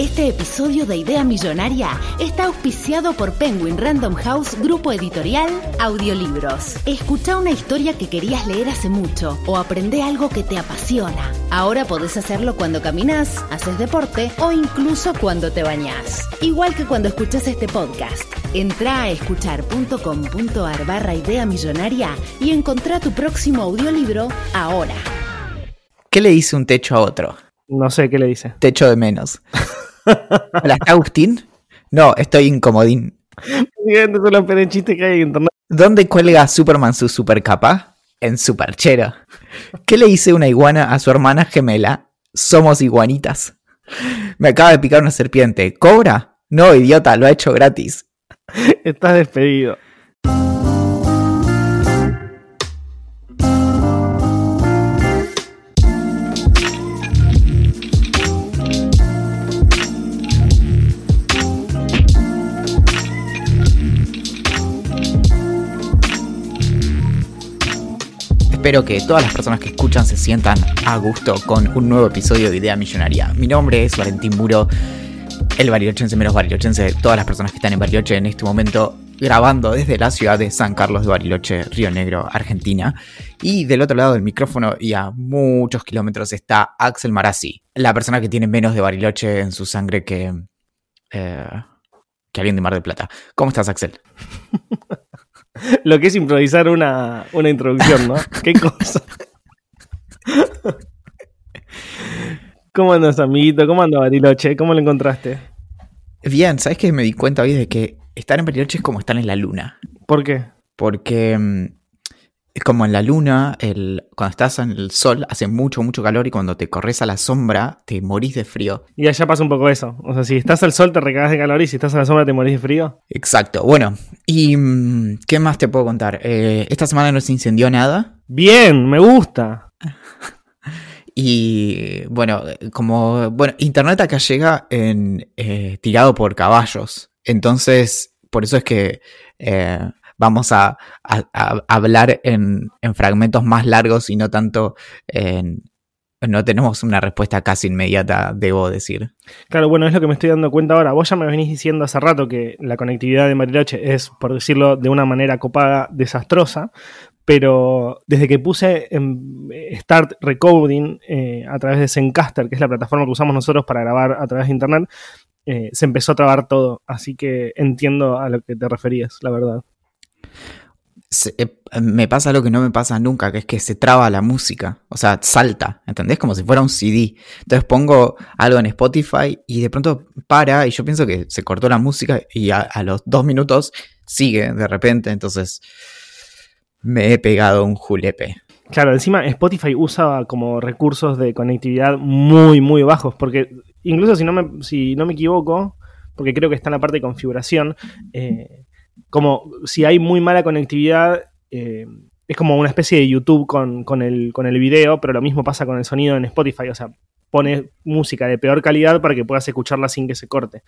Este episodio de Idea Millonaria está auspiciado por Penguin Random House Grupo Editorial Audiolibros. Escucha una historia que querías leer hace mucho o aprende algo que te apasiona. Ahora podés hacerlo cuando caminas, haces deporte o incluso cuando te bañas. Igual que cuando escuchas este podcast. Entra a escuchar.com.ar barra Idea Millonaria y encontrá tu próximo audiolibro ahora. ¿Qué le dice un techo a otro? No sé qué le dice. Techo de menos. Hola, ¿está Agustín? No, estoy incomodín. Que hay en internet. ¿Dónde cuelga Superman su supercapa? En su perchero. ¿Qué le dice una iguana a su hermana gemela? Somos iguanitas. Me acaba de picar una serpiente. ¿Cobra? No, idiota, lo ha hecho gratis. Estás despedido. Espero que todas las personas que escuchan se sientan a gusto con un nuevo episodio de Idea Millonaria. Mi nombre es Valentín Muro, el barilochense menos barilochense todas las personas que están en Bariloche en este momento, grabando desde la ciudad de San Carlos de Bariloche, Río Negro, Argentina. Y del otro lado del micrófono y a muchos kilómetros está Axel Marazzi, la persona que tiene menos de Bariloche en su sangre que, eh, que alguien de Mar del Plata. ¿Cómo estás, Axel? Lo que es improvisar una, una introducción, ¿no? Qué cosa. ¿Cómo andas, amiguito? ¿Cómo anda Bariloche? ¿Cómo lo encontraste? Bien, ¿sabes qué? Me di cuenta hoy de que estar en Bariloche es como estar en la luna. ¿Por qué? Porque mm, es como en la luna, el, cuando estás en el sol hace mucho, mucho calor y cuando te corres a la sombra te morís de frío. Y allá pasa un poco eso. O sea, si estás al sol te recagas de calor y si estás a la sombra te morís de frío. Exacto. Bueno, ¿y mm, qué más te puedo contar? Eh, esta semana no se incendió nada. Bien, me gusta. Y bueno, como bueno, internet acá llega en, eh, tirado por caballos. Entonces, por eso es que eh, vamos a, a- a hablar en, en fragmentos más largos y no tanto en... No tenemos una respuesta casi inmediata, debo decir. Claro, bueno, es lo que me estoy dando cuenta ahora. Vos ya me venís diciendo hace rato que la conectividad de Bariloche es, por decirlo de una manera copada, desastrosa. Pero desde que puse en Start Recording eh, a través de Zencaster, que es la plataforma que usamos nosotros para grabar a través de internet, eh, se empezó a trabar todo. Así que entiendo a lo que te referías, la verdad. Eh, me pasa lo que no me pasa nunca, que es que se traba la música. O sea, salta, ¿entendés? Como si fuera un CD. Entonces pongo algo en Spotify y de pronto para y yo pienso que se cortó la música y a, a los dos minutos sigue de repente. Entonces me he pegado un julepe. Claro, encima Spotify usa como recursos de conectividad muy, muy bajos, porque incluso si no me, si no me equivoco, porque creo que está en la parte de configuración, eh, como si hay muy mala conectividad, eh, es como una especie de YouTube con, con el, con el video, pero lo mismo pasa con el sonido en Spotify, o sea, pone música de peor calidad para que puedas escucharla sin que se corte.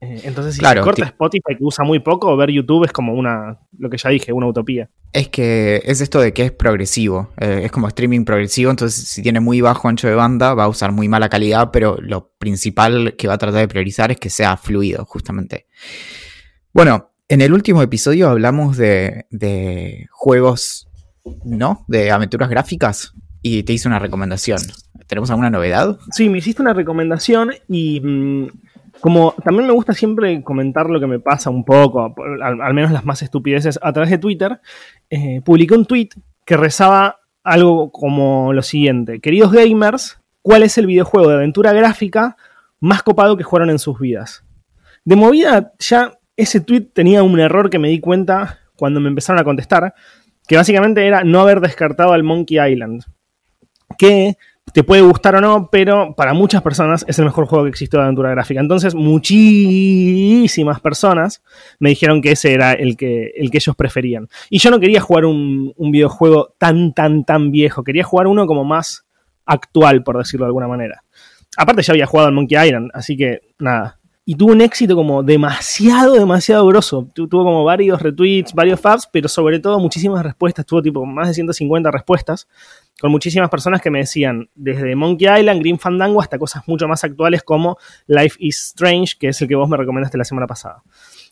Eh, entonces, si Claro, se corta ti- Spotify, que usa muy poco, ver YouTube es como una, lo que ya dije, una utopía. Es que es esto de que es progresivo, eh, es como streaming progresivo, entonces si tiene muy bajo ancho de banda va a usar muy mala calidad, pero lo principal que va a tratar de priorizar es que sea fluido, justamente. Bueno, en el último episodio hablamos de, de juegos, ¿no? De aventuras gráficas y te hice una recomendación. ¿Tenemos alguna novedad? Sí, me hiciste una recomendación y mm, como también me gusta siempre comentar lo que me pasa un poco, al menos las más estupideces, a través de Twitter, eh, publiqué un tweet que rezaba algo como lo siguiente. Queridos gamers, ¿cuál es el videojuego de aventura gráfica más copado que jugaron en sus vidas? De movida, ya ese tweet tenía un error que me di cuenta cuando me empezaron a contestar, que básicamente era no haber descartado al Monkey Island. Que te puede gustar o no, pero para muchas personas es el mejor juego que existe de aventura gráfica. Entonces, muchísimas personas me dijeron que ese era el que, el que ellos preferían. Y yo no quería jugar un, un videojuego tan, tan, tan viejo. Quería jugar uno como más actual, por decirlo de alguna manera. Aparte, ya había jugado al Monkey Island, así que nada. Y tuvo un éxito como demasiado, demasiado grosso. tuvo como varios retweets, varios faps, pero sobre todo muchísimas respuestas. Tuvo tipo más de 150 respuestas con muchísimas personas que me decían, desde Monkey Island, Green Fandango, hasta cosas mucho más actuales como Life is Strange, que es el que vos me recomendaste la semana pasada.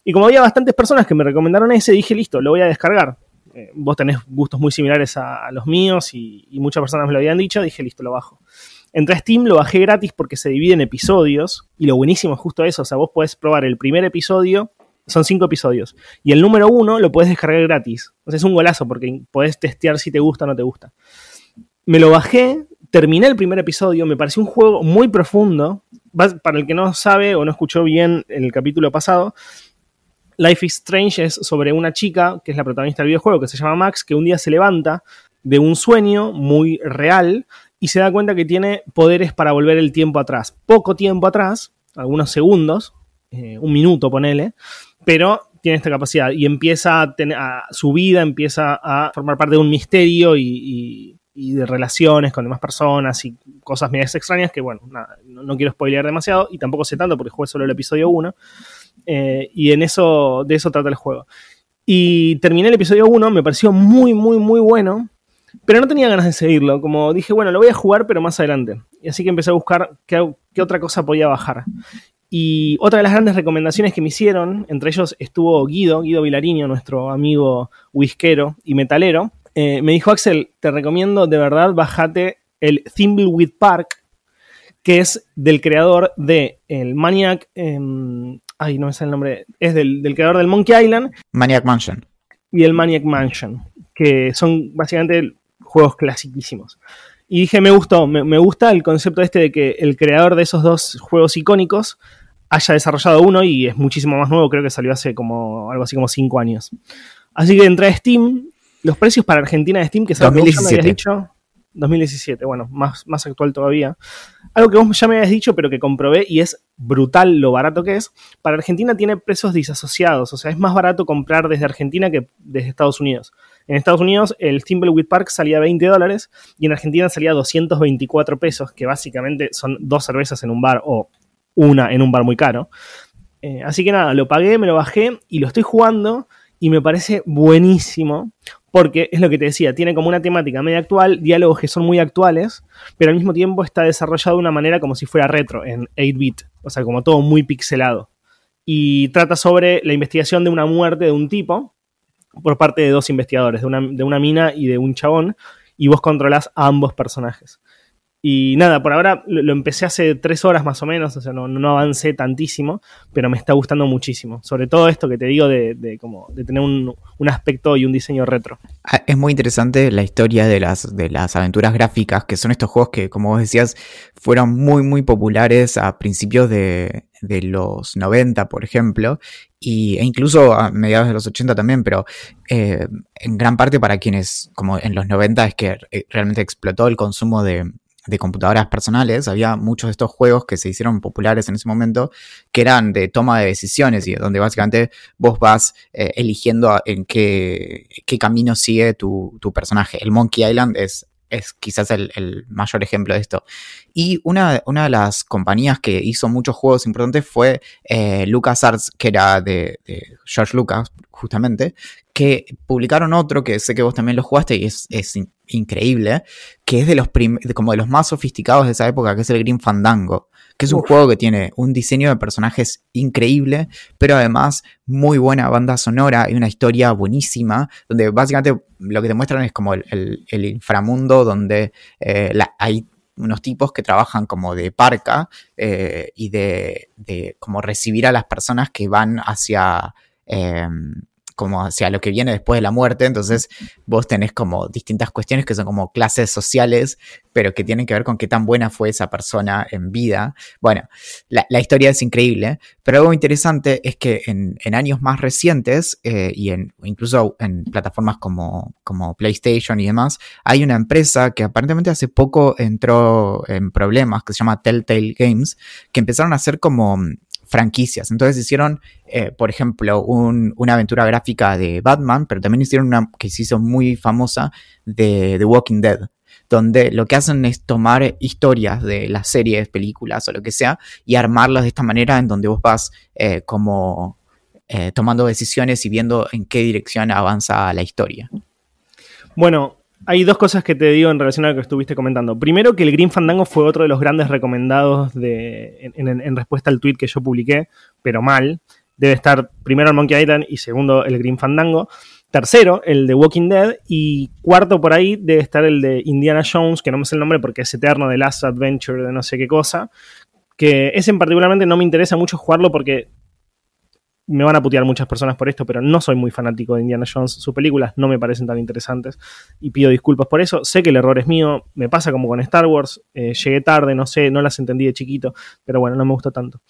Y como había bastantes personas que me recomendaron ese, dije, listo, lo voy a descargar. Eh, vos tenés gustos muy similares a, los míos y, y, muchas personas me lo habían dicho, dije, listo, lo bajo. Entré a Steam, lo bajé gratis porque se divide en episodios y lo buenísimo es justo eso, o sea, vos podés probar el primer episodio, son cinco episodios, y el número uno lo puedes descargar gratis. O sea, es un golazo porque podés testear si te gusta o no te gusta. Me lo bajé, terminé el primer episodio, me pareció un juego muy profundo. Para el que no sabe o no escuchó bien el capítulo pasado, Life is Strange es sobre una chica, que es la protagonista del videojuego, que se llama Max, que un día se levanta de un sueño muy real y se da cuenta que tiene poderes para volver el tiempo atrás. Poco tiempo atrás, algunos segundos, eh, un minuto ponele, pero tiene esta capacidad y empieza a tener, su vida empieza a formar parte de un misterio y, de relaciones con demás personas y cosas medias extrañas que, bueno, no, quiero spoilear demasiado y tampoco sé tanto porque jugué solo el episodio 1 eh, y en eso, de eso trata el juego. Y terminé el episodio 1, me pareció muy, muy, muy bueno. Pero no tenía ganas de seguirlo. Como dije, bueno, lo voy a jugar, pero más adelante. Y así que empecé a buscar qué, otra cosa podía bajar. Y otra de las grandes recomendaciones que me hicieron, entre ellos estuvo Guido, Guido Vilariño, nuestro amigo whiskero y metalero, eh, me dijo, Axel, te recomiendo de verdad, bájate el Thimbleweed Park, que es del creador de el Maniac... Em, ay, no me sale el nombre. Es del, del creador del Monkey Island. Maniac Mansion. Y el Maniac Mansion, que son básicamente juegos clasiquísimos. Y dije, me gustó, me, gusta el concepto este de que el creador de esos dos juegos icónicos haya desarrollado uno y es muchísimo más nuevo, creo que salió hace como algo así como 5 años. Así que entré a Steam, los precios para Argentina de Steam, que que me habías dicho, 2017, bueno, más, más actual todavía. Algo que vos ya me habías dicho, pero que comprobé y es brutal lo barato que es. Para Argentina tiene precios disasociados, o sea, es más barato comprar desde Argentina que desde Estados Unidos. En Estados Unidos el Thimbleweed Park salía 20 dólares y en Argentina salía 224 pesos, que básicamente son dos cervezas en un bar o una en un bar muy caro. Eh, así que nada, lo pagué, me lo bajé y lo estoy jugando y me parece buenísimo porque es lo que te decía, tiene como una temática media actual, diálogos que son muy actuales, pero al mismo tiempo está desarrollado de una manera como si fuera retro, en 8-bit, o sea, como todo muy pixelado. Y trata sobre la investigación de una muerte de un tipo, por parte de dos investigadores, de una, de una mina y de un chabón, y vos controlás a ambos personajes. Y nada, por ahora lo, empecé hace tres horas más o menos, o sea, no, no, avancé tantísimo, pero me está gustando muchísimo. Sobre todo esto que te digo de, como, de tener un, un, aspecto y un diseño retro. Ah, es muy interesante la historia de las, de las aventuras gráficas, que son estos juegos que, como vos decías, fueron muy, muy populares a principios de, de los 90, por ejemplo, y, e incluso a mediados de los 80 también, pero eh, en gran parte para quienes, como en los 90, es que eh, realmente explotó el consumo de, de computadoras personales, había muchos de estos juegos que se hicieron populares en ese momento, que eran de toma de decisiones y donde básicamente vos vas eh, eligiendo en qué, qué, camino sigue tu, tu, personaje. El Monkey Island es, es quizás el, mayor ejemplo de esto. Y una, una, de las compañías que hizo muchos juegos importantes fue eh, LucasArts, que era de, de George Lucas, justamente, que publicaron otro que sé que vos también lo jugaste y es, increíble, que es de los como de los más sofisticados de esa época, que es el Green Fandango, que es un juego que tiene un diseño de personajes increíble, pero además muy buena banda sonora y una historia buenísima, donde básicamente lo que te muestran es como el, inframundo donde eh, hay unos tipos que trabajan como de parca eh, y de, de, como recibir a las personas que van hacia... Em, como hacia lo que viene después de la muerte, entonces vos tenés como distintas cuestiones que son como clases sociales, pero que tienen que ver con qué tan buena fue esa persona en vida. Bueno, la, historia es increíble, pero algo interesante es que en, años más recientes, eh, y en, incluso en plataformas como, como PlayStation y demás, hay una empresa que aparentemente hace poco entró en problemas, que se llama Telltale Games, que empezaron a hacer como franquicias. Entonces hicieron, eh, por ejemplo, una aventura gráfica de Batman, pero también hicieron una que se hizo muy famosa de The Walking Dead. donde lo que hacen es tomar historias de las series, películas o lo que sea y armarlas de esta manera en donde vos vas eh, como eh, tomando decisiones y viendo en qué dirección avanza la historia. Bueno, hay dos cosas que te digo en relación a lo que estuviste comentando. Primero, que el Green Fandango fue otro de los grandes recomendados de, en, respuesta al tweet que yo publiqué, pero mal. Debe estar primero el Monkey Island y segundo el Green Fandango. Tercero, el de Walking Dead. Y cuarto por ahí debe estar el de Indiana Jones, que no me sé el nombre porque es eterno, de Last Adventure, de no sé qué cosa. Que ese en particularmente no me interesa mucho jugarlo porque me van a putear muchas personas por esto, pero no soy muy fanático de Indiana Jones. Sus películas no me parecen tan interesantes y pido disculpas por eso. Sé que el error es mío, me pasa como con Star Wars. Eh, llegué tarde, no sé, no las entendí de chiquito, pero bueno, no me gusta tanto.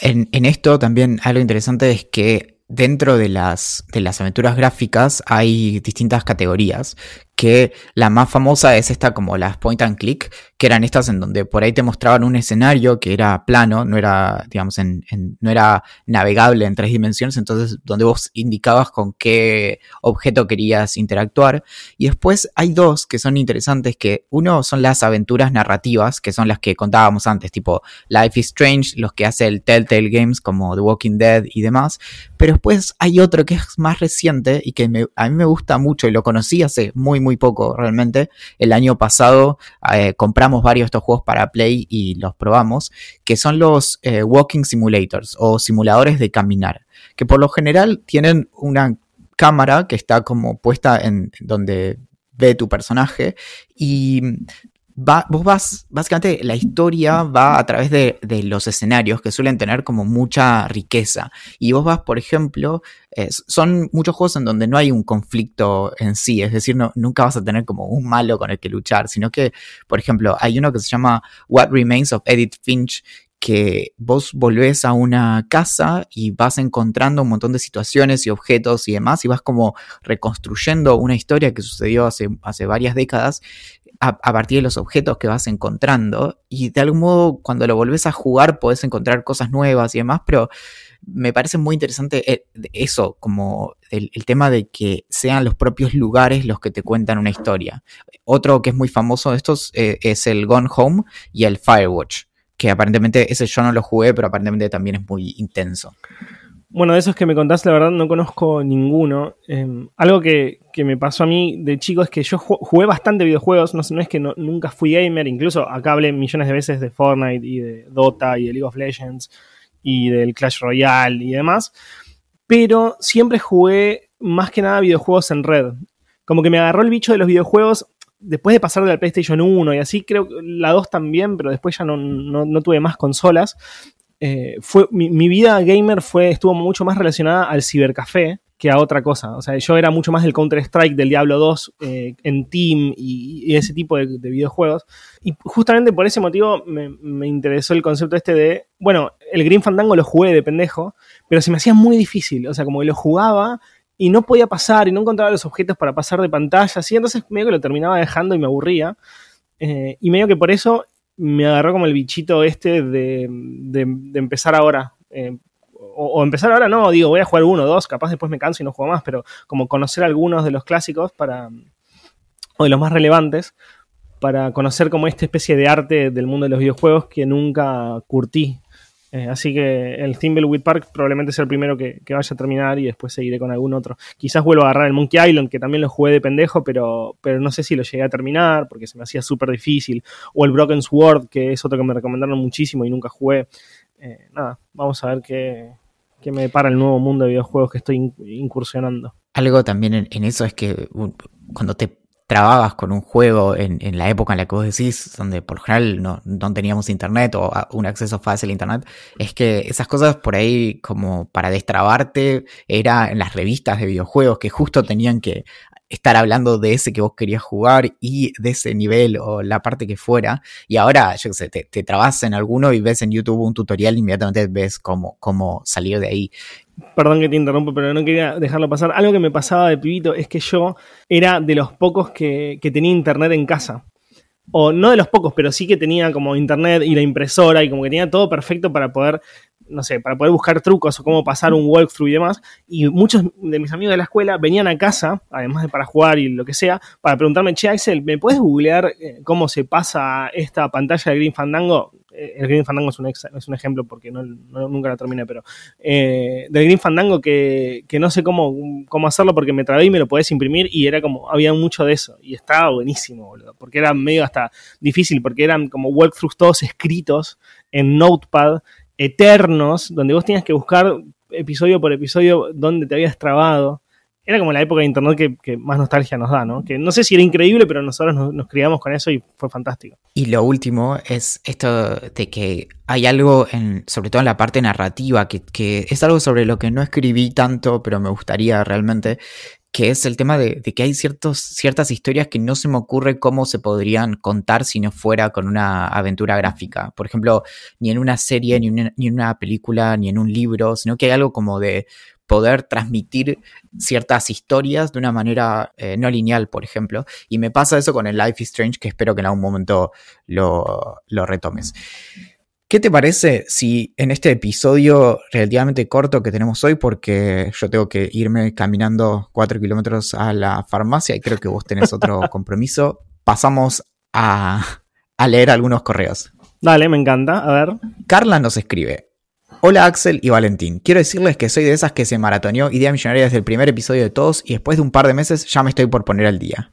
En, en esto también algo interesante es que dentro de las, de las aventuras gráficas hay distintas categorías que la más famosa es esta como las point and click, que eran estas en donde por ahí te mostraban un escenario que era plano, no era, digamos, en, no era navegable en tres dimensiones, entonces donde vos indicabas con qué objeto querías interactuar. Y después hay dos que son interesantes, que uno son las aventuras narrativas, que son las que contábamos antes, tipo Life is Strange, los que hace el Telltale Games como The Walking Dead y demás. Pero después hay otro que es más reciente y que a mí me gusta mucho y lo conocí hace muy, muy poco realmente. El año pasado eh, compramos varios de estos juegos para Play y los probamos, que son los eh, Walking Simulators o simuladores de caminar, que por lo general tienen una cámara que está como puesta en donde ve tu personaje y vos vas, básicamente la historia va a través de, los escenarios que suelen tener como mucha riqueza. Y vos vas, por ejemplo, son muchos juegos en donde no hay un conflicto en sí, es decir, no, nunca vas a tener como un malo con el que luchar, sino que, por ejemplo, hay uno que se llama What Remains of Edith Finch, que vos volvés a una casa y vas encontrando un montón de situaciones y objetos y demás y vas como reconstruyendo una historia que sucedió hace, hace varias décadas a, partir de los objetos que vas encontrando. Y de algún modo, cuando lo volvés a jugar, podés encontrar cosas nuevas y demás, pero me parece muy interesante eh, eso, como el, tema de que sean los propios lugares los que te cuentan una historia. Otro que es muy famoso de estos eh, es el Gone Home y el Firewatch, que aparentemente ese yo no lo jugué, pero aparentemente también es muy intenso. Bueno, de esos que me contaste, la verdad no conozco ninguno. Em, algo que, me pasó a mí de chico es que yo jugué bastante videojuegos, no, es que nunca fui gamer, incluso acá hablé millones de veces de Fortnite y de Dota y de League of Legends y del Clash Royale y demás, pero siempre jugué más que nada videojuegos en red. Como que me agarró el bicho de los videojuegos después de pasar de la PlayStation 1 y así, creo que la 2 también, pero después ya no, no tuve más consolas. Eh, fue, mi, vida gamer fue, estuvo mucho más relacionada al cibercafé que a otra cosa. O sea, yo era mucho más del Counter-Strike, del Diablo 2 eh, en Team y, ese tipo de, videojuegos. Y justamente por ese motivo me, interesó el concepto este de, bueno, el Green Fandango lo jugué de pendejo, pero se me hacía muy difícil. O sea, como que lo jugaba y no podía pasar y no encontraba los objetos para pasar de pantalla, así, entonces medio que lo terminaba dejando y me aburría. Eh, y medio que por eso me agarró como el bichito este de, empezar ahora. Eh, o, empezar ahora no, digo, voy a jugar uno o dos, capaz después me canso y no juego más, pero como conocer algunos de los clásicos para. o de los más relevantes, para conocer como esta especie de arte del mundo de los videojuegos que nunca curtí eh, así que el Thimbleweed Park probablemente sea el primero que, vaya a terminar y después seguiré con algún otro. Quizás vuelva a agarrar el Monkey Island, que también lo jugué de pendejo, pero, pero no sé si lo llegué a terminar porque se me hacía súper difícil. O el Broken Sword, que es otro que me recomendaron muchísimo y nunca jugué. Eh, nada, vamos a ver qué, me depara el nuevo mundo de videojuegos que estoy incursionando. Algo también en eso es que cuando te trababas con un juego en, la época en la que vos decís, donde por lo general no, teníamos internet o un acceso fácil a internet, es que esas cosas por ahí como para destrabarte era en las revistas de videojuegos que justo tenían que estar hablando de ese que vos querías jugar y de ese nivel o la parte que fuera. Y ahora, yo qué sé, te, te trabas en alguno y ves en YouTube un tutorial, inmediatamente ves cómo, cómo salir de ahí. Perdón que te interrumpo, pero no quería dejarlo pasar. Algo que me pasaba de pibito es que yo era de los pocos que, tenía internet en casa. O no de los pocos, pero sí que tenía como internet y la impresora y como que tenía todo perfecto para poder no sé, para poder buscar trucos o cómo pasar un walkthrough y demás. Y muchos de mis amigos de la escuela venían a casa, además de para jugar y lo que sea, para preguntarme, che, Axel, ¿me puedes googlear eh, cómo se pasa esta pantalla de Green Fandango? Eh, el Green Fandango es un, es un ejemplo porque no, nunca la terminé, pero eh, del Green Fandango que, no sé cómo, cómo hacerlo porque me trabé y me lo podés imprimir y era como, había mucho de eso y estaba buenísimo, boludo, porque era medio hasta difícil porque eran como walkthroughs todos escritos en Notepad, eternos, donde vos tenías que buscar episodio por episodio donde te habías trabado era como la época de internet que, más nostalgia nos da, ¿no? Que no sé si era increíble, pero nosotros nos, criamos con eso y fue fantástico. Y lo último es esto de que hay algo, en, sobre todo en la parte narrativa, que, es algo sobre lo que no escribí tanto, pero me gustaría realmente, que es el tema de, que hay ciertas historias que no se me ocurre cómo se podrían contar si no fuera con una aventura gráfica. Por ejemplo, ni en una serie, ni, ni en una película, ni en un libro, sino que hay algo como de poder transmitir ciertas historias de una manera eh, no lineal, por ejemplo. Y me pasa eso con el Life is Strange, que espero que en algún momento lo, retomes. ¿Qué te parece si en este episodio relativamente corto que tenemos hoy, porque yo tengo que irme caminando cuatro kilómetros a la farmacia y creo que vos tenés otro compromiso, pasamos a, a leer algunos correos? Dale, me encanta. A ver. Carla nos escribe. Hola Axel y Valentín. Quiero decirles que soy de esas que se maratoneó Idea Millonaria desde el primer episodio de todos y después de un par de meses ya me estoy por poner al día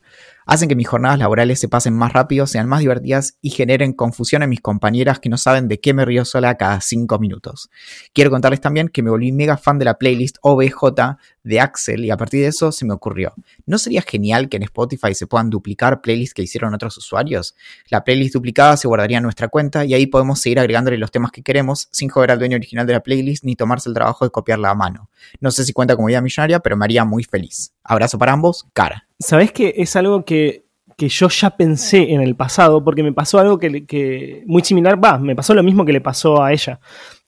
hacen que mis jornadas laborales se pasen más rápido, sean más divertidas y generen confusión en mis compañeras que no saben de qué me río sola cada 5 minutos. Quiero contarles también que me volví mega fan de la playlist OBJ de Axel y a partir de eso se me ocurrió, ¿no sería genial que en Spotify se puedan duplicar playlists que hicieron otros usuarios? La playlist duplicada se guardaría en nuestra cuenta y ahí podemos seguir agregándole los temas que queremos sin joder al dueño original de la playlist ni tomarse el trabajo de copiarla a mano. No sé si cuenta como idea millonaria, pero me haría muy feliz. Abrazo para ambos, cara. ¿Sabés que es algo que, yo ya pensé en el pasado? Porque me pasó algo que, muy similar, va, me pasó lo mismo que le pasó a ella,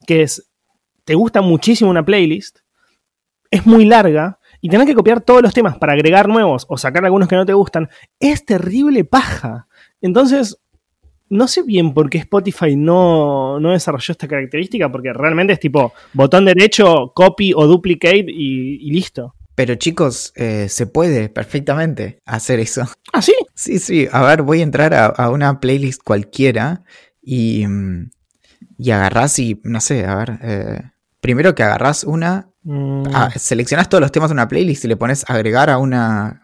que es, te gusta muchísimo una playlist, es muy larga, y tenés que copiar todos los temas para agregar nuevos o sacar algunos que no te gustan, es terrible paja. Entonces, no sé bien por qué Spotify no, desarrolló esta característica, porque realmente es tipo botón derecho, copy o duplicate y listo. Pero chicos, eh, se puede perfectamente hacer eso. ¿Ah, sí? Sí, sí. A ver, voy a entrar a, una playlist cualquiera y, mm, y agarrás y, no sé, a ver, eh, primero que agarrás una, mm. ah, seleccionas todos los temas de una playlist y le pones agregar a una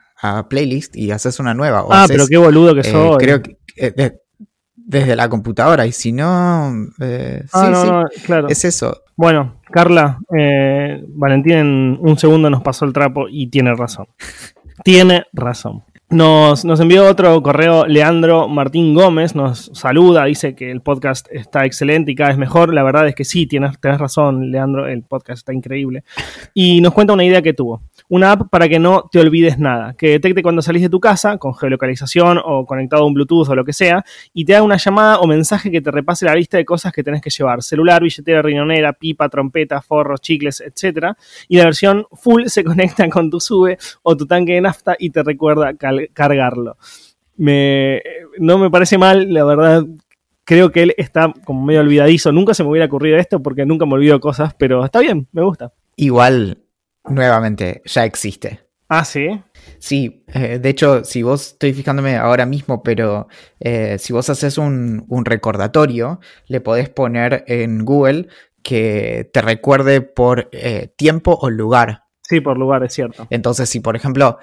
playlist y haces una nueva. ah, pero qué boludo que eh, soy. Creo que desde la computadora y si no, sí, ah, sí, claro. es eso. Bueno, Carla, eh, Valentín en un segundo nos pasó el trapo y tiene razón. tiene razón. Nos, envió otro correo Leandro Martín Gómez, nos saluda, dice que el podcast está excelente y cada vez mejor. La verdad es que sí, tienes, tienes razón, Leandro, el podcast está increíble. Y nos cuenta una idea que tuvo. Una app para que no te olvides nada, que detecte cuando salís de tu casa con geolocalización o conectado a un Bluetooth o lo que sea, y te haga una llamada o mensaje que te repase la lista de cosas que tenés que llevar: celular, billetera, riñonera, pipa, trompeta, forros, chicles, etc. Y la versión full se conecta con tu sube o tu tanque de nafta y te recuerda cargarlo. Me, no me parece mal, la verdad, creo que él está como medio olvidadizo. Nunca se me hubiera ocurrido esto porque nunca me olvido cosas, pero está bien, me gusta. Igual, nuevamente, ya existe. Ah, sí. Sí, eh, de hecho, si vos, estoy fijándome ahora mismo, pero eh, si vos haces un, recordatorio, le podés poner en Google que te recuerde por eh, tiempo o lugar. Sí, por lugar, es cierto. Entonces, si por ejemplo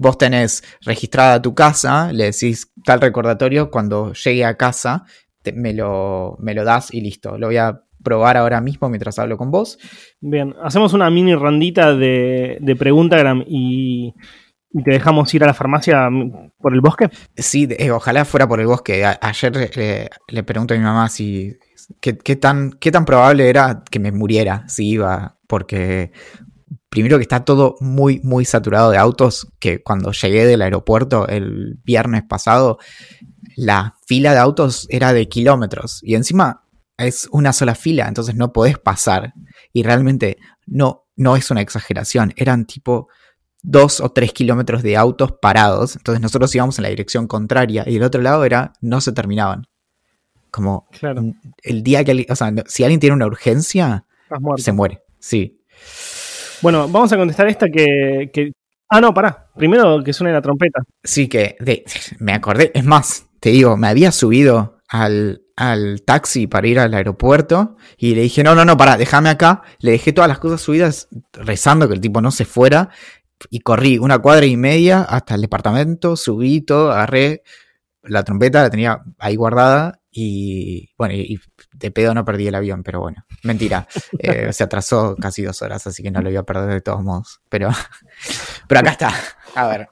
vos tenés registrada tu casa, le decís tal recordatorio, cuando llegue a casa, me, lo, me lo das y listo. Lo voy a probar ahora mismo mientras hablo con vos. Bien, hacemos una mini randita de, de Preguntagram y, y, te dejamos ir a la farmacia por el bosque. Sí, eh, ojalá fuera por el bosque. ayer le pregunto a mi mamá si qué, tan, qué tan probable era que me muriera si iba, porque primero que está todo muy, muy saturado de autos, que cuando llegué del aeropuerto el viernes pasado, la fila de autos era de kilómetros y encima es una sola fila, entonces no podés pasar. Y realmente no, no es una exageración, eran tipo dos o tres kilómetros de autos parados, entonces nosotros íbamos en la dirección contraria y el otro lado era no se terminaban. Como el día que, o sea, si alguien tiene una urgencia, se muere. Sí. Bueno, vamos a contestar esta que, Ah, no, pará. Primero que suene la trompeta. Sí que de- me acordé, es más, te digo, me había subido al, al taxi para ir al aeropuerto y le dije, no, no, no, pará, déjame acá. Le dejé todas las cosas subidas rezando que el tipo no se fuera y corrí una cuadra y media hasta el departamento, subí todo, agarré la trompeta, la tenía ahí guardada y bueno, y, y de pedo no perdí el avión, pero bueno, mentira, eh, se atrasó casi dos horas, así que no lo iba a perder de todos modos, pero, pero acá está, a ver.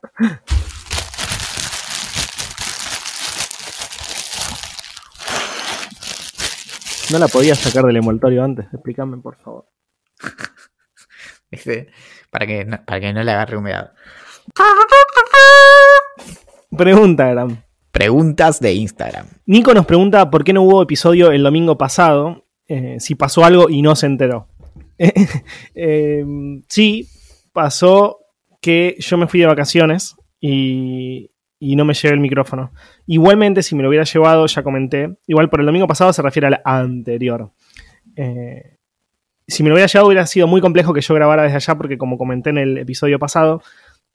No la podía sacar del envoltorio antes. Explícame, por favor. Este, para, que no, para que no le agarre humedad. Pregunta, Gram. Preguntas de Instagram. Nico nos pregunta por qué no hubo episodio el domingo pasado, eh, si pasó algo y no se enteró. Eh, sí, pasó que yo me fui de vacaciones y, y no me llevé el micrófono. Igualmente, si me lo hubiera llevado, ya comenté, igual por el domingo pasado se refiere al anterior. Eh, si me lo hubiera llevado hubiera sido muy complejo que yo grabara desde allá porque como comenté en el episodio pasado,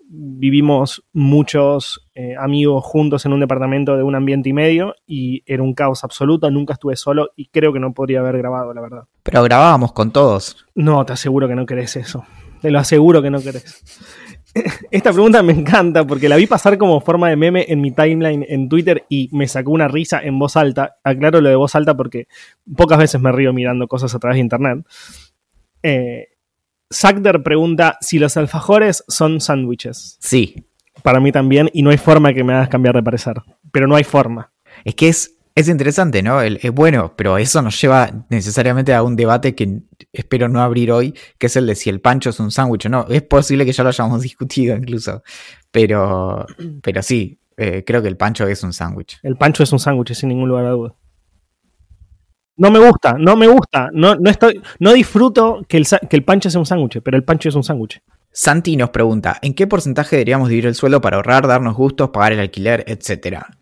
vivimos muchos eh, amigos juntos en un departamento de un ambiente y medio y era un caos absoluto, nunca estuve solo y creo que no podría haber grabado, la verdad. Pero grabábamos con todos. No, te aseguro que no querés eso. Te lo aseguro que no querés. Esta pregunta me encanta porque la vi pasar como forma de meme en mi timeline en Twitter y me sacó una risa en voz alta. Aclaro lo de voz alta porque pocas veces me río mirando cosas a través de internet. Eh, Sagder pregunta si los alfajores son sándwiches. Sí. Para mí también, y no hay forma que me hagas cambiar de parecer. Pero no hay forma. Es que es, es interesante, ¿no? El- Es bueno, pero eso nos lleva necesariamente a un debate que espero no abrir hoy, que es el de si el pancho es un sándwich o no. Es posible que ya lo hayamos discutido incluso. Pero, pero sí, eh, creo que el pancho es un sándwich. El pancho es un sándwich, sin ningún lugar a duda. No me gusta, no me gusta. No, no, estoy, no disfruto que el, que el pancho sea un sándwich, pero el pancho es un sándwich. Santi nos pregunta, ¿en qué porcentaje deberíamos dividir el sueldo para ahorrar, darnos gustos, pagar el alquiler, etcétera?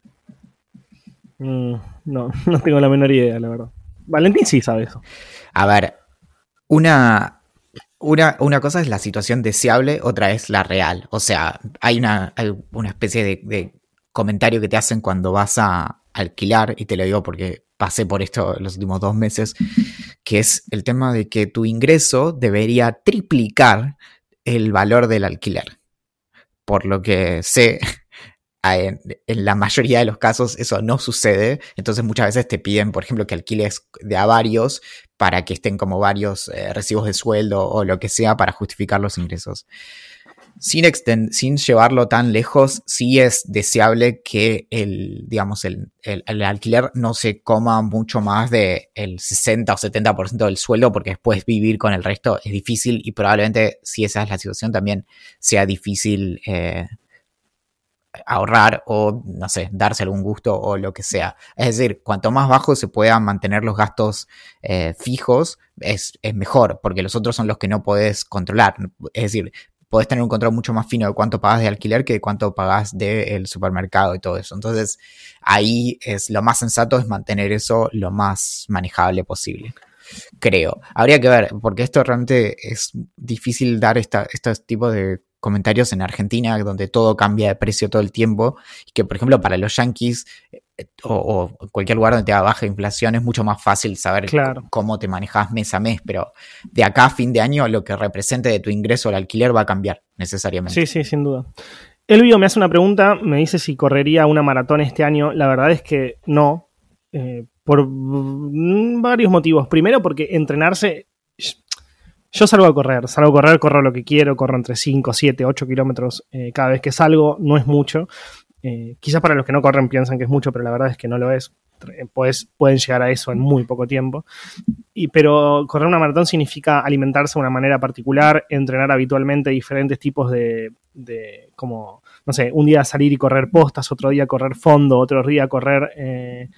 Mm, no, no tengo la menor idea, la verdad. Valentín sí sabe eso. A ver, una, una, una cosa es la situación deseable, otra es la real. O sea, hay una, hay una especie de, de comentario que te hacen cuando vas a alquilar, y te lo digo porque pasé por esto los últimos dos meses, que es el tema de que tu ingreso debería triplicar el valor del alquiler. Por lo que sé, en, en la mayoría de los casos eso no sucede. Entonces muchas veces te piden, por ejemplo, que alquiles de a varios para que estén como varios eh, recibos de sueldo o lo que sea para justificar los ingresos. Sin, llevarlo tan lejos, sí es deseable que el, digamos, el, el- alquiler no se coma mucho más del 60 o 70% del sueldo, porque después vivir con el resto es difícil y probablemente si esa es la situación también sea difícil eh, ahorrar o, no sé, darse algún gusto o lo que sea. Es decir, cuanto más bajo se puedan mantener los gastos eh, fijos, es, es mejor, porque los otros son los que no podés controlar. Es decir, podés tener un control mucho más fino de cuánto pagas de alquiler que de cuánto pagas del supermercado y todo eso. Entonces, ahí es lo más sensato es mantener eso lo más manejable posible. Creo. Habría que ver, porque esto realmente es difícil dar esta, estos tipos de comentarios en Argentina, donde todo cambia de precio todo el tiempo, y que por ejemplo para los yankees o, o cualquier lugar donde te da baja inflación es mucho más fácil saber Claro. cómo te manejas mes a mes, pero de acá a fin de año lo que represente de tu ingreso al alquiler va a cambiar necesariamente. Sí, sí, sin duda. Elvio me hace una pregunta, me dice si correría una maratón este año. La verdad es que no, eh, por varios motivos. Primero porque entrenarse, yo salgo a correr, salgo a correr, corro lo que quiero, corro entre 5, 7, 8 kilómetros eh, cada vez que salgo, no es mucho. Eh, quizás para los que no corren piensan que es mucho, pero la verdad es que no lo es. Eh, Pues, pueden llegar a eso en muy poco tiempo. Y, pero correr una maratón significa alimentarse de una manera particular, entrenar habitualmente diferentes tipos de, de, como, no sé, un día salir y correr postas, otro día correr fondo, otro día correr, eh,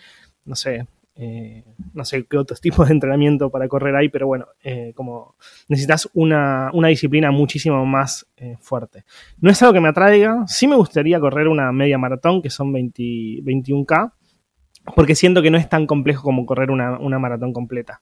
no sé, eh, no sé qué otros tipos de entrenamiento para correr hay, pero bueno, eh, como necesitas una, una disciplina muchísimo más eh, fuerte. No es algo que me atraiga, sí me gustaría correr una media maratón, que son 20 21K, porque siento que no es tan complejo como correr una, una maratón completa.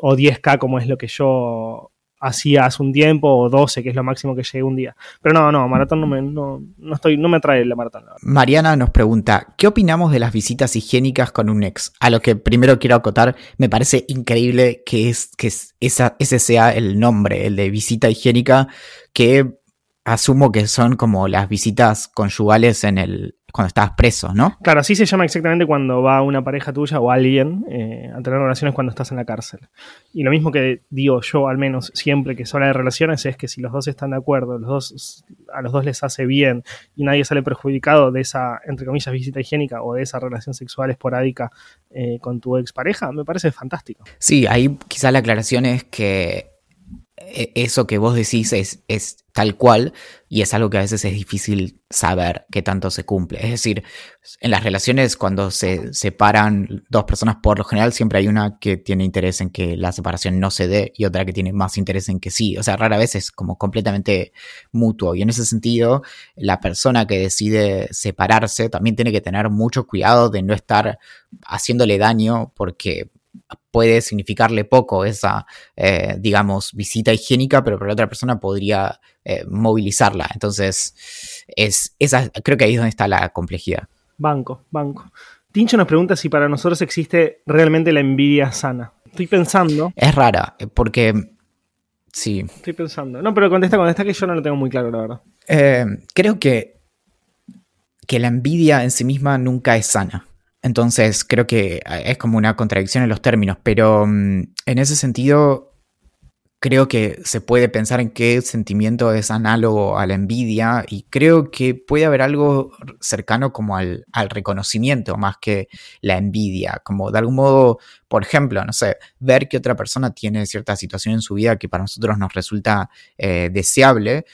o 10K como es lo que yo hacía hace un tiempo, o 12, que es lo máximo que llegué un día. Pero no, no, maratón no me, no, no estoy, no me atrae la maratón. Mariana nos pregunta, ¿qué opinamos de las visitas higiénicas con un ex? A lo que primero quiero acotar, me parece increíble que, es, que esa, ese sea el nombre, el de visita higiénica, que asumo que son como las visitas conyugales en el, cuando estabas preso, ¿no? Claro, así se llama exactamente cuando va una pareja tuya o alguien eh, a tener relaciones cuando estás en la cárcel. Y lo mismo que digo yo, al menos siempre que se habla de relaciones, es que si los dos están de acuerdo, los dos, a los dos les hace bien y nadie sale perjudicado de esa, entre comillas, visita higiénica o de esa relación sexual esporádica eh, con tu expareja, me parece fantástico. Sí, ahí quizá la aclaración es que eso que vos decís es, es, tal cual y es algo que a veces es difícil saber qué tanto se cumple. Es decir, en las relaciones cuando se separan dos personas, por lo general siempre hay una que tiene interés en que la separación no se dé y otra que tiene más interés en que sí. O sea, rara vez es como completamente mutuo y en ese sentido la persona que decide separarse también tiene que tener mucho cuidado de no estar haciéndole daño porque puede significarle poco esa, eh, digamos, visita higiénica, pero para la otra persona podría eh, movilizarla. Entonces, es, esa, creo que ahí es donde está la complejidad. Banco, banco. Tincho nos pregunta si para nosotros existe realmente la envidia sana. Estoy pensando. Es rara, eh, porque... Sí. Estoy pensando. No, pero contesta, contesta que yo no lo tengo muy claro, la verdad. creo que, que la envidia en sí misma nunca es sana. Entonces creo que eh, es como una contradicción en los términos, pero mm, en ese sentido creo que se puede pensar en qué sentimiento es análogo a la envidia y creo que puede haber algo cercano como al, reconocimiento más que la envidia, como de algún modo, por ejemplo, no sé, ver que otra persona tiene cierta situación en su vida que para nosotros nos resulta eh, deseable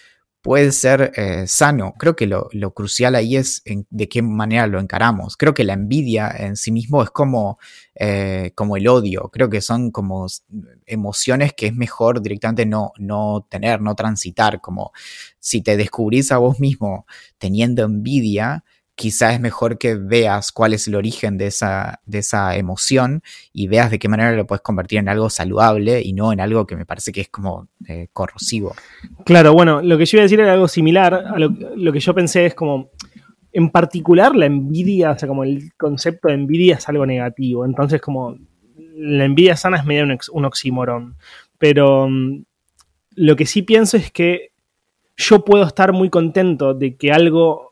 puede ser eh, sano. Creo que lo, crucial ahí es de qué manera lo encaramos. Creo que la envidia en sí mismo es como, eh, como el odio. Creo que son como emociones que es mejor directamente no, no tener, no transitar. Como si te descubrís a vos mismo teniendo envidia, quizá es mejor que veas cuál es el origen de esa, de esa emoción y veas de qué manera lo puedes convertir en algo saludable y no en algo que me parece que es como eh, corrosivo. Claro, bueno, lo que yo iba a decir era algo similar a lo, que yo pensé es como, en particular la envidia, o sea, como el concepto de envidia es algo negativo, entonces como la envidia sana es medio un, un oxímoron, pero mm, lo que sí pienso es que yo puedo estar muy contento de que algo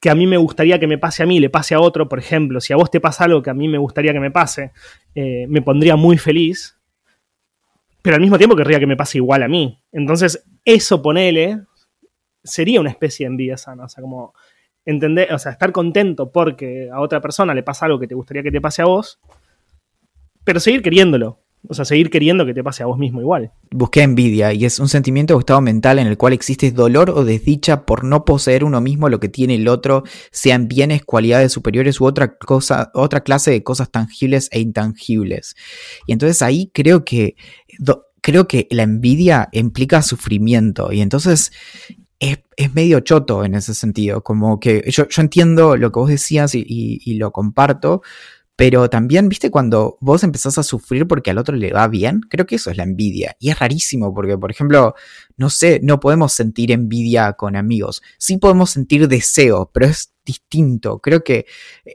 que a mí me gustaría que me pase a mí, le pase a otro, por ejemplo, si a vos te pasa algo que a mí me gustaría que me pase, eh, me pondría muy feliz, pero al mismo tiempo querría que me pase igual a mí. Entonces, eso ponele, sería una especie de envidia sana, o sea, como entender, o sea, estar contento porque a otra persona le pasa algo que te gustaría que te pase a vos, pero seguir queriéndolo, o sea, seguir queriendo que te pase a vos mismo igual. Busqué envidia y es un sentimiento o estado mental en el cual existe dolor o desdicha por no poseer uno mismo lo que tiene el otro, sean bienes, cualidades superiores u otra cosa, otra clase de cosas tangibles e intangibles. Y entonces ahí creo que creo que la envidia implica sufrimiento y entonces es, medio choto en ese sentido, como que yo, entiendo lo que vos decías y lo comparto, pero también, viste, cuando vos empezás a sufrir porque al otro le va bien, creo que eso es la envidia. Y es rarísimo porque, por ejemplo, no sé, no podemos sentir envidia con amigos. Sí podemos sentir deseo, pero es distinto. Creo que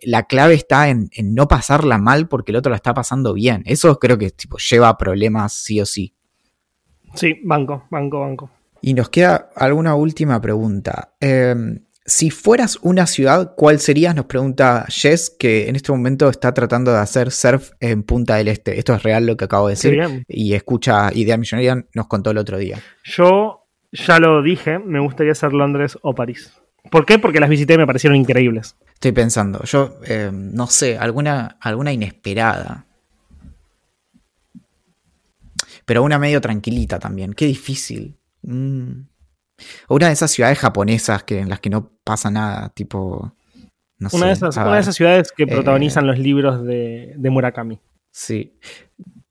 la clave está en, no pasarla mal porque el otro la está pasando bien. Eso creo que tipo, lleva a problemas sí o sí. Sí, banco, banco, banco. Y nos queda alguna última pregunta. Eh, si fueras una ciudad, ¿cuál serías? Nos pregunta Jess, que en este momento está tratando de hacer surf en Punta del Este. Esto es real lo que acabo de decir. y escucha Idea Millonaria, nos contó el otro día. Yo ya lo dije, me gustaría ser Londres o París. ¿Por qué? Porque las visité y me parecieron increíbles. Estoy pensando, yo eh, no sé, alguna, alguna inesperada. Pero una medio tranquilita también. Qué difícil. Mm. Una de esas ciudades japonesas que, en las que no pasa nada, tipo. No una, de esas, una de esas ciudades que eh, protagonizan los libros de, Murakami. Sí.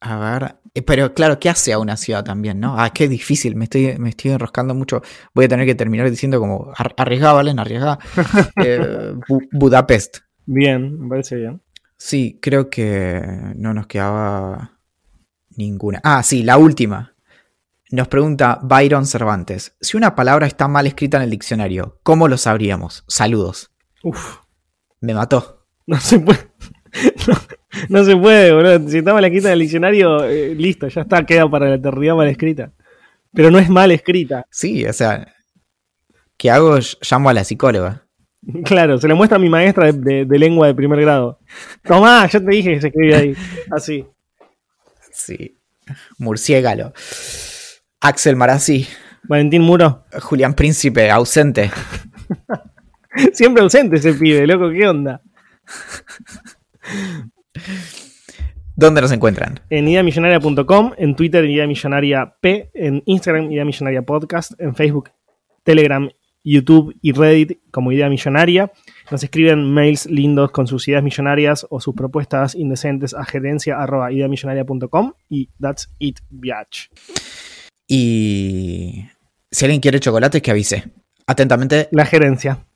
A ver. Eh, pero claro, ¿qué hace a una ciudad también, no? Ah, qué difícil, me estoy, me estoy enroscando mucho. Voy a tener que terminar diciendo como arriesgá, Valen, arriesgá. Eh, Budapest. Bien, me parece bien. Sí, creo que no nos quedaba Ninguna. Ah, sí, la última. Nos pregunta Byron Cervantes. Si una palabra está mal escrita en el diccionario, ¿cómo lo sabríamos? Saludos. Uf, Me mató. no se puede. No, no se puede, boludo. Si está mal escrita en el diccionario, eh, listo, ya está, queda para la eternidad mal escrita. Pero no es mal escrita. Sí, o sea, ¿qué hago? Llamo a la psicóloga. Claro, se le muestra a mi maestra de, de- de lengua de primer grado. Tomá, ya te dije que se escribe ahí. Así. Sí. Murciégalo. Axel Marazzi. Valentín Muro. Julián Príncipe, ausente. Siempre ausente ese pibe, loco, ¿qué onda? ¿Dónde nos encuentran? En ideamillonaria.com, en Twitter Idea Millonaria P, en Instagram Idea Millonaria Podcast, en Facebook, Telegram, YouTube y Reddit como Idea Millonaria. Nos escriben mails lindos con sus ideas millonarias o sus propuestas indecentes a gerencia arroba ideamillonaria.com y that's it, biatch. Y si alguien quiere chocolates, que avise. Atentamente, La gerencia.